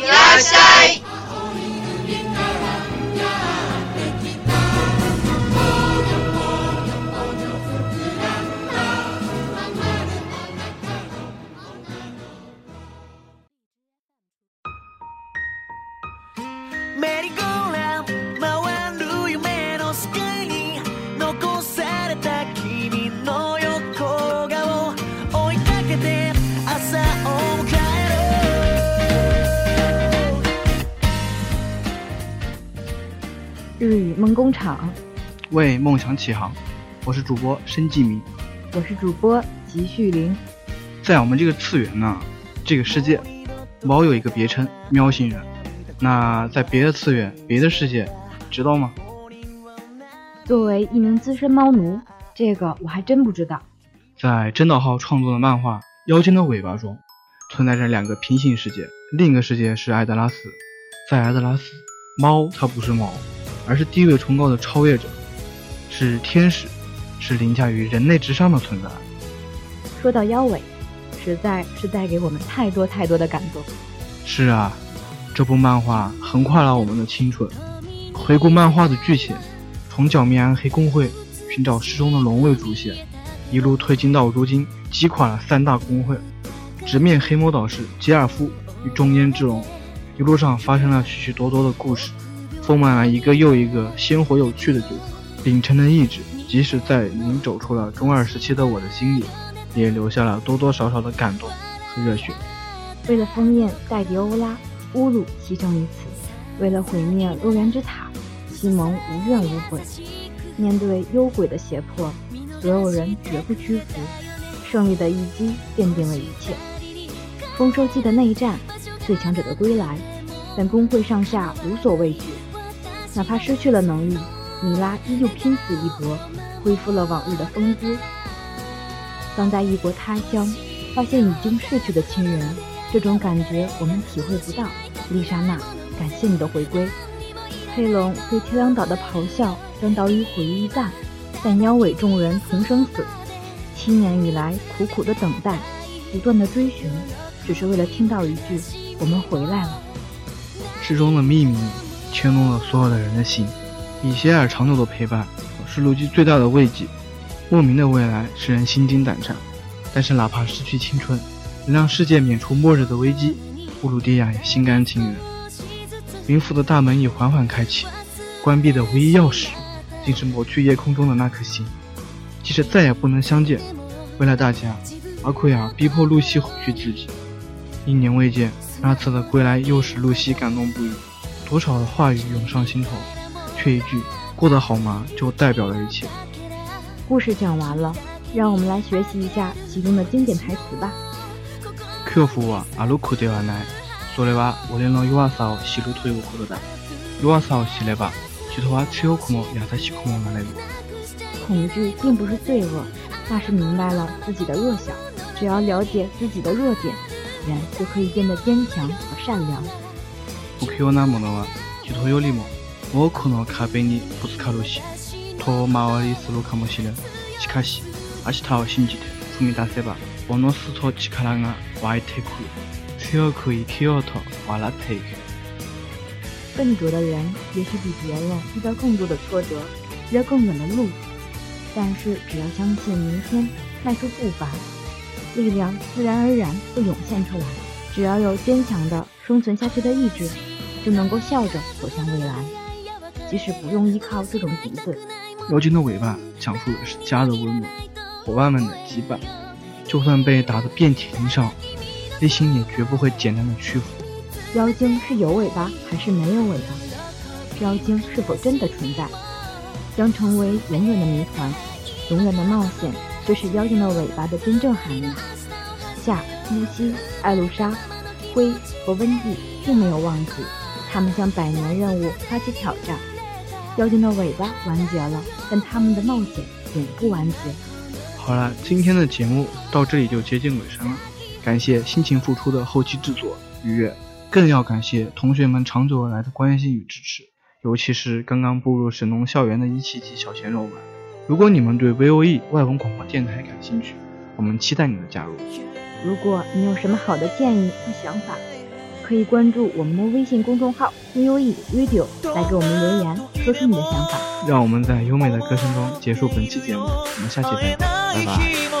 いらっしゃい。 日语梦工厂，为梦想起航，我是主播申继明。我是主播吉旭林。在我们这个次元呢，这个世界，猫有一个别称“喵星人”。那在别的次元、别的世界，知道吗？作为一名资深猫奴，这个我还真不知道。在真岛浩创作的漫画《妖精的尾巴》中，存在着两个平行世界，另一个世界是艾德拉斯。在艾德拉斯，猫它不是猫，而是地位崇高的超越者，是天使，是凌驾于人类之上的存在。说到妖尾，实在是带给我们太多太多的感动。是啊，这部漫画横跨了我们的青春。回顾漫画的剧情，从剿灭暗黑工会、寻找失踪的龙为主线，一路推进到如今击垮了三大工会，直面黑魔导师吉尔夫与中间之龙，一路上发生了许许多多的故事，丰满了一个又一个鲜活有趣的角色。秉承的意志，即使在您走出了中二时期的我的心里，也留下了多多少少的感动和热血。为了封印戴迪欧拉，乌鲁牺牲于此；为了毁灭洛源之塔，西蒙无怨无悔。面对幽鬼的胁迫，所有人绝不屈服。胜利的一击奠定了一切。丰收季的内战，最强者的归来，但工会上下无所畏惧。哪怕失去了能力，米拉依旧拼死一搏，恢复了往日的风姿。当在异国他乡发现已经逝去的亲人，这种感觉我们体会不到。丽莎娜，感谢你的回归。黑龙对天狼岛的咆哮将岛屿毁于一旦，但妖尾众人同生死。七年以来苦苦的等待，不断的追寻，只是为了听到一句“我们回来了”。失踪的秘密牵动了所有的人的心，米歇尔长久的陪伴是卢基最大的慰藉。莫名的未来使人心惊胆战，但是哪怕失去青春，能让世界免除末日的危机，布鲁迪亚也心甘情愿。冥府的大门已缓缓开启，关闭的唯一钥匙，竟是抹去夜空中的那颗星。即使再也不能相见，为了大家，阿奎亚逼迫露西回去自己。一年未见，那次的归来又使露西感动不已。多少的话语涌上心头，却一句“过得好吗”就代表了一切。故事讲完了，让我们来学习一下其中的经典台词吧。恐怖は歩くではない。それは俺の弱さを知るということだ。弱さを知れば、人は強くも優しくもなれる。恐惧并不是罪恶，那是明白了自己的弱小。只要了解自己的弱点， 人就可以变得坚强和善良。不器用なものは人よりも 我可能卡贝尼布斯卡鲁西，托马尔里斯卢卡莫西勒，奇卡西，阿西塔奥辛吉特，福米达塞巴，沃诺斯托奇卡拉亚瓦伊特库，只要可以 k y 瓦拉特克。笨拙的人也许比别人遇到更多的挫折，绕更远的路，但是只要相信明天，迈出步伐， 力量自然而然会涌现出来。只要有坚强的生存下去的意志，就能够笑着走向未来。即使不用依靠这种笛子，妖精的尾巴讲述的是家的温暖，伙伴们的羁绊。就算被打得遍体鳞伤，内心也绝不会简单的屈服。妖精是有尾巴还是没有尾巴？妖精是否真的存在，将成为永远的谜团。永远的冒险，就是妖精的尾巴的真正含义。夏、露西、艾露莎、灰和温蒂并没有忘记，他们向百年任务发起挑战。妖精的尾巴完结了，但他们的冒险永不完结。好了，今天的节目到这里就接近尾声了，感谢辛勤付出的后期制作愉悦。更要感谢同学们长久以来的关心与支持，尤其是刚刚步入神农校园的一七级小鲜肉们。如果你们对 VOE 外文广播电台感兴趣，我们期待你的加入。如果你有什么好的建议和想法，可以关注我们的微信公众号 VOE Radio 来给我们留言，说出你的想法。让我们在优美的歌声中结束本期节目，我们下期再见，拜拜。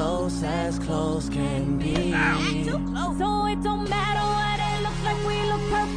close as close can be. So it don't matter what it looks like, we look perfect